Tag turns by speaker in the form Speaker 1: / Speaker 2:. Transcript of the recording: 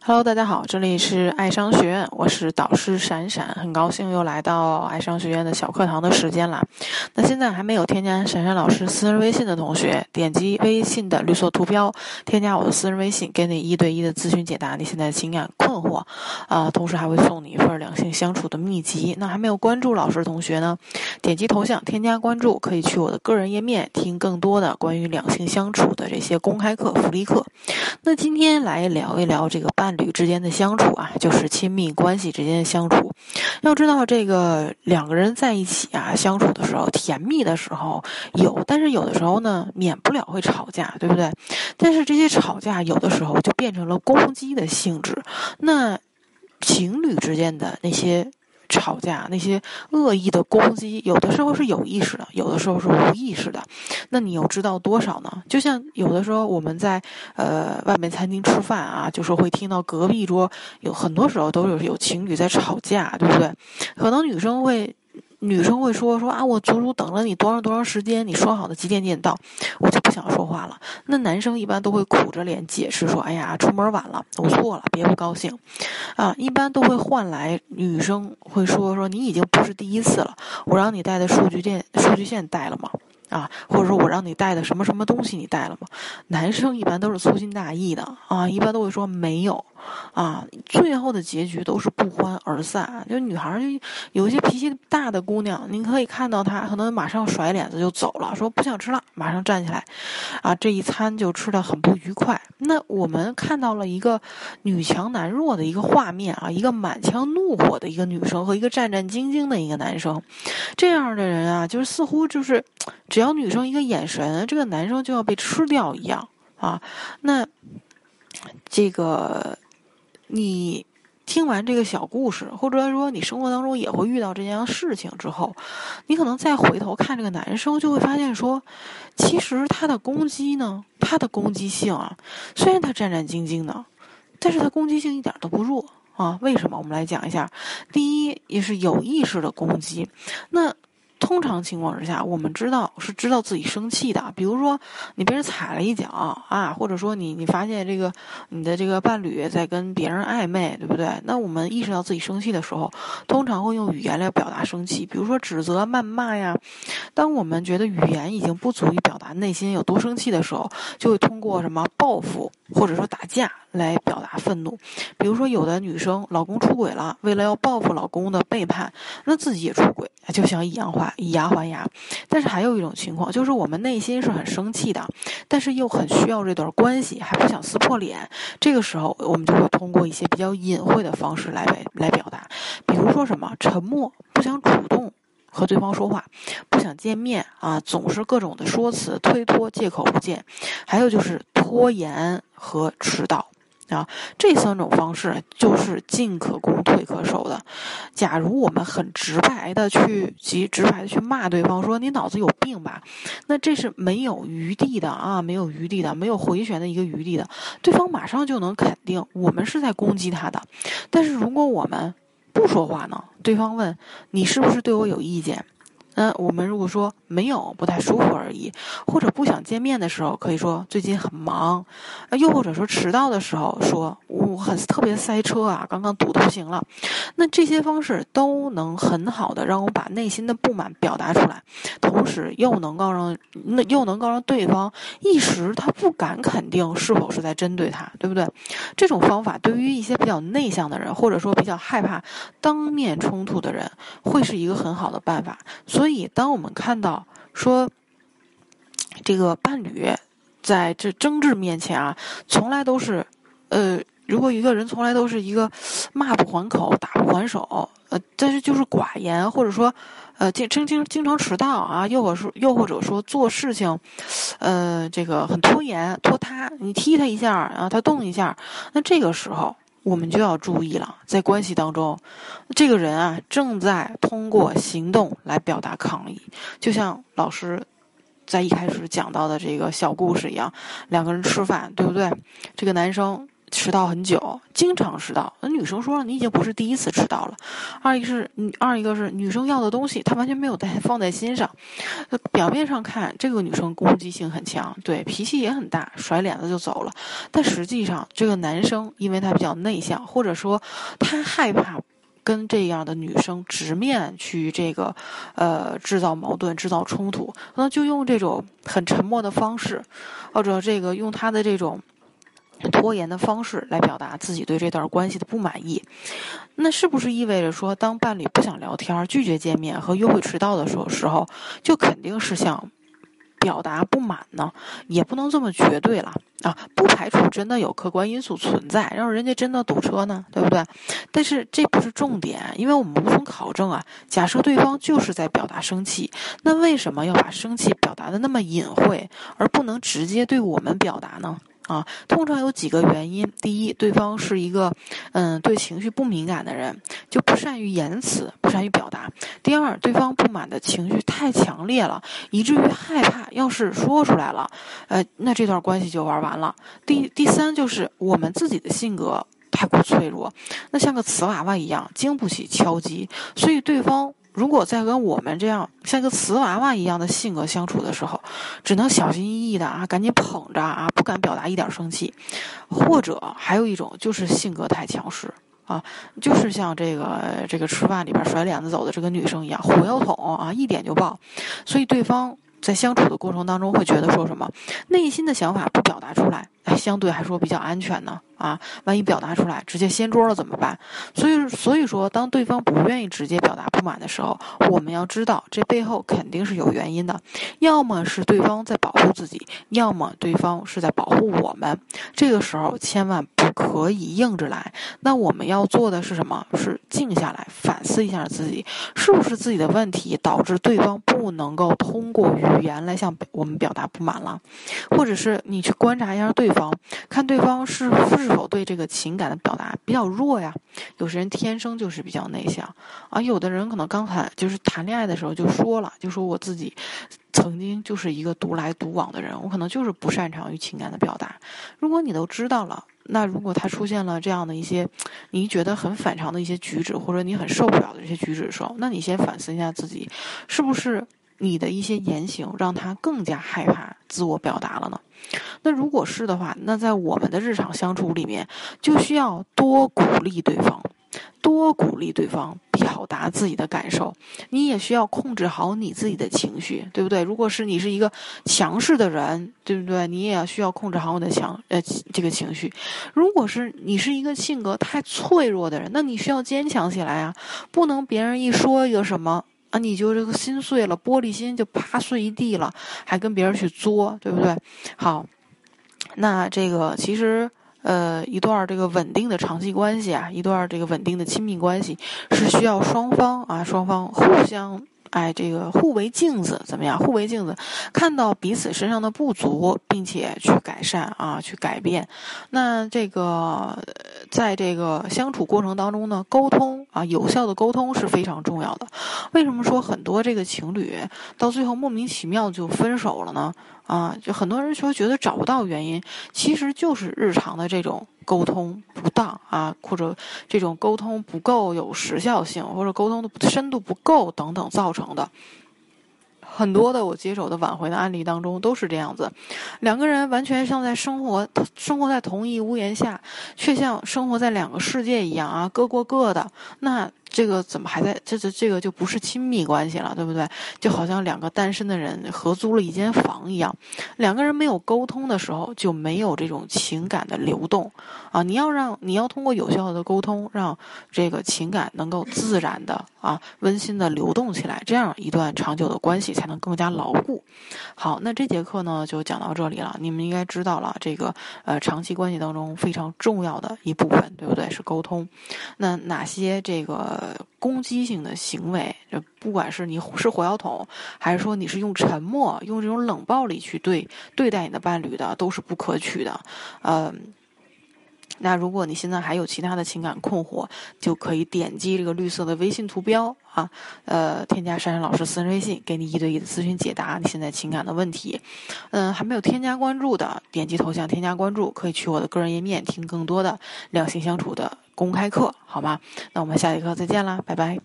Speaker 1: Hello，大家好，这里是爱商学院，我是导师闪闪，很高兴又来到爱商学院的小课堂的时间了。那现在还没有添加闪闪老师私人微信的同学，点击微信的绿色图标，添加我的私人微信，给你一对一的咨询解答你现在的情感困惑啊，同时还会送你一份两性相处的秘籍。那还没有关注老师的同学呢，点击头像添加关注，可以去我的个人页面听更多的关于两性相处的这些公开课、福利课。那今天来聊一聊这个伴侣之间的相处啊，就是亲密关系之间的相处。要知道，这个两个人在一起啊，相处的时候，甜蜜的时候有，但是有的时候呢，免不了会吵架，对不对？但是这些吵架有的时候就变成了攻击的性质。那情侣之间的那些。吵架那些恶意的攻击，有的时候是有意识的，有的时候是无意识的。那你又知道多少呢？就像有的时候我们在呃外面餐厅吃饭啊，就是会听到隔壁桌有很多时候都有有情侣在吵架，对不对？可能女生会。女生会说说啊，我足足等了你多长多长时间，你说好的几点点到，我就不想说话了。那男生一般都会苦着脸解释说，哎呀，出门晚了，我错了，别不高兴。啊，一般都会换来女生会说说，你已经不是第一次了，我让你带的数据线数据线带了吗？啊，或者说我让你带的什么什么东西你带了吗？男生一般都是粗心大意的啊，一般都会说没有。啊，最后的结局都是不欢而散。就女孩儿就有一些脾气大的姑娘，您可以看到她可能马上甩脸子就走了，说不想吃了，马上站起来，啊，这一餐就吃的很不愉快。那我们看到了一个女强男弱的一个画面啊，一个满腔怒火的一个女生和一个战战兢兢的一个男生，这样的人啊，就是似乎就是只要女生一个眼神，这个男生就要被吃掉一样啊。那这个。你听完这个小故事，或者说你生活当中也会遇到这件事情之后，你可能再回头看这个男生，就会发现说，其实他的攻击呢，他的攻击性啊，虽然他战战兢兢的，但是他攻击性一点都不弱啊。为什么？我们来讲一下。第一，也是有意识的攻击。那。通常情况之下，我们知道是知道自己生气的。比如说，你被人踩了一脚啊，或者说你你发现这个你的这个伴侣在跟别人暧昧，对不对？那我们意识到自己生气的时候，通常会用语言来表达生气，比如说指责、谩骂呀。当我们觉得语言已经不足以表内心有多生气的时候，就会通过什么报复或者说打架来表达愤怒。比如说，有的女生老公出轨了，为了要报复老公的背叛，那自己也出轨，就想以牙还以牙还牙。但是还有一种情况，就是我们内心是很生气的，但是又很需要这段关系，还不想撕破脸。这个时候，我们就会通过一些比较隐晦的方式来来表达，比如说什么沉默，不想主动。和对方说话，不想见面啊，总是各种的说辞推脱，借口不见，还有就是拖延和迟到啊，这三种方式就是进可攻退可守的。假如我们很直白的去及直白的去骂对方，说你脑子有病吧，那这是没有余地的啊，没有余地的，没有回旋的一个余地的，对方马上就能肯定我们是在攻击他的。但是如果我们不说话呢？对方问你是不是对我有意见？那我们如果说没有，不太舒服而已，或者不想见面的时候，可以说最近很忙，又或者说迟到的时候说。我很特别塞车啊，刚刚堵的不行了。那这些方式都能很好的让我把内心的不满表达出来，同时又能够让那又能够让对方一时他不敢肯定是否是在针对他，对不对？这种方法对于一些比较内向的人，或者说比较害怕当面冲突的人，会是一个很好的办法。所以，所以当我们看到说这个伴侣在这争执面前啊，从来都是呃。如果一个人从来都是一个骂不还口、打不还手，呃，但是就是寡言，或者说，呃，经经经经常迟到啊，又或是又或者说做事情，呃，这个很拖延、拖沓，你踢他一下，啊，他动一下，那这个时候我们就要注意了，在关系当中，这个人啊正在通过行动来表达抗议，就像老师在一开始讲到的这个小故事一样，两个人吃饭，对不对？这个男生。迟到很久，经常迟到。那女生说了，你已经不是第一次迟到了。二一个是，二一个是女生要的东西，她完全没有在放在心上。表面上看，这个女生攻击性很强，对脾气也很大，甩脸子就走了。但实际上，这个男生因为他比较内向，或者说他害怕跟这样的女生直面去这个，呃，制造矛盾、制造冲突，那就用这种很沉默的方式，或者这个用他的这种。拖延的方式来表达自己对这段关系的不满意，那是不是意味着说，当伴侣不想聊天、拒绝见面和约会迟到的时候，时候就肯定是想表达不满呢？也不能这么绝对了啊！不排除真的有客观因素存在，让人家真的堵车呢，对不对？但是这不是重点，因为我们无从考证啊。假设对方就是在表达生气，那为什么要把生气表达的那么隐晦，而不能直接对我们表达呢？啊，通常有几个原因。第一，对方是一个，嗯，对情绪不敏感的人，就不善于言辞，不善于表达。第二，对方不满的情绪太强烈了，以至于害怕，要是说出来了，呃，那这段关系就玩完了。第第三，就是我们自己的性格太过脆弱，那像个瓷娃娃一样，经不起敲击，所以对方。如果在跟我们这样像个瓷娃娃一样的性格相处的时候，只能小心翼翼的啊，赶紧捧着啊，不敢表达一点生气，或者还有一种就是性格太强势啊，就是像这个这个吃饭里边甩脸子走的这个女生一样，火药桶啊，一点就爆，所以对方在相处的过程当中会觉得说什么，内心的想法不表达出来，哎，相对还说比较安全呢。啊，万一表达出来，直接掀桌了怎么办？所以，所以说，当对方不愿意直接表达不满的时候，我们要知道，这背后肯定是有原因的，要么是对方在保护自己，要么对方是在保护我们。这个时候，千万不可以硬着来。那我们要做的是什么？是静下来，反思一下自己，是不是自己的问题导致对方不能够通过语言来向我们表达不满了？或者是你去观察一下对方，看对方是。是否对这个情感的表达比较弱呀？有些人天生就是比较内向，啊，有的人可能刚才就是谈恋爱的时候就说了，就说我自己曾经就是一个独来独往的人，我可能就是不擅长于情感的表达。如果你都知道了，那如果他出现了这样的一些你觉得很反常的一些举止，或者你很受不了的这些举止的时候，那你先反思一下自己，是不是你的一些言行让他更加害怕自我表达了呢？那如果是的话，那在我们的日常相处里面，就需要多鼓励对方，多鼓励对方表达自己的感受。你也需要控制好你自己的情绪，对不对？如果是你是一个强势的人，对不对？你也要需要控制好你的强呃这个情绪。如果是你是一个性格太脆弱的人，那你需要坚强起来啊！不能别人一说一个什么。啊，你就这个心碎了，玻璃心就啪碎一地了，还跟别人去作，对不对？好，那这个其实，呃，一段这个稳定的长期关系啊，一段这个稳定的亲密关系，是需要双方啊，双方互相。哎，这个互为镜子怎么样？互为镜子，看到彼此身上的不足，并且去改善啊，去改变。那这个，在这个相处过程当中呢，沟通啊，有效的沟通是非常重要的。为什么说很多这个情侣到最后莫名其妙就分手了呢？啊，就很多人说觉得找不到原因，其实就是日常的这种。沟通不当啊，或者这种沟通不够有时效性，或者沟通的深度不够等等造成的。很多的我接手的挽回的案例当中都是这样子，两个人完全像在生活生活在同一屋檐下，却像生活在两个世界一样啊，各过各的。那。这个怎么还在？这这这个就不是亲密关系了，对不对？就好像两个单身的人合租了一间房一样，两个人没有沟通的时候，就没有这种情感的流动啊！你要让你要通过有效的沟通，让这个情感能够自然的啊、温馨的流动起来，这样一段长久的关系才能更加牢固。好，那这节课呢就讲到这里了。你们应该知道了，这个呃长期关系当中非常重要的一部分，对不对？是沟通。那哪些这个？攻击性的行为，就不管是你是火药桶，还是说你是用沉默、用这种冷暴力去对对待你的伴侣的，都是不可取的。呃，那如果你现在还有其他的情感困惑，就可以点击这个绿色的微信图标啊，呃，添加珊珊老师私人微信，给你一对一的咨询解答你现在情感的问题。嗯，还没有添加关注的，点击头像添加关注，可以去我的个人页面听更多的两性相处的公开课，好吗？那我们下节课再见啦，拜拜。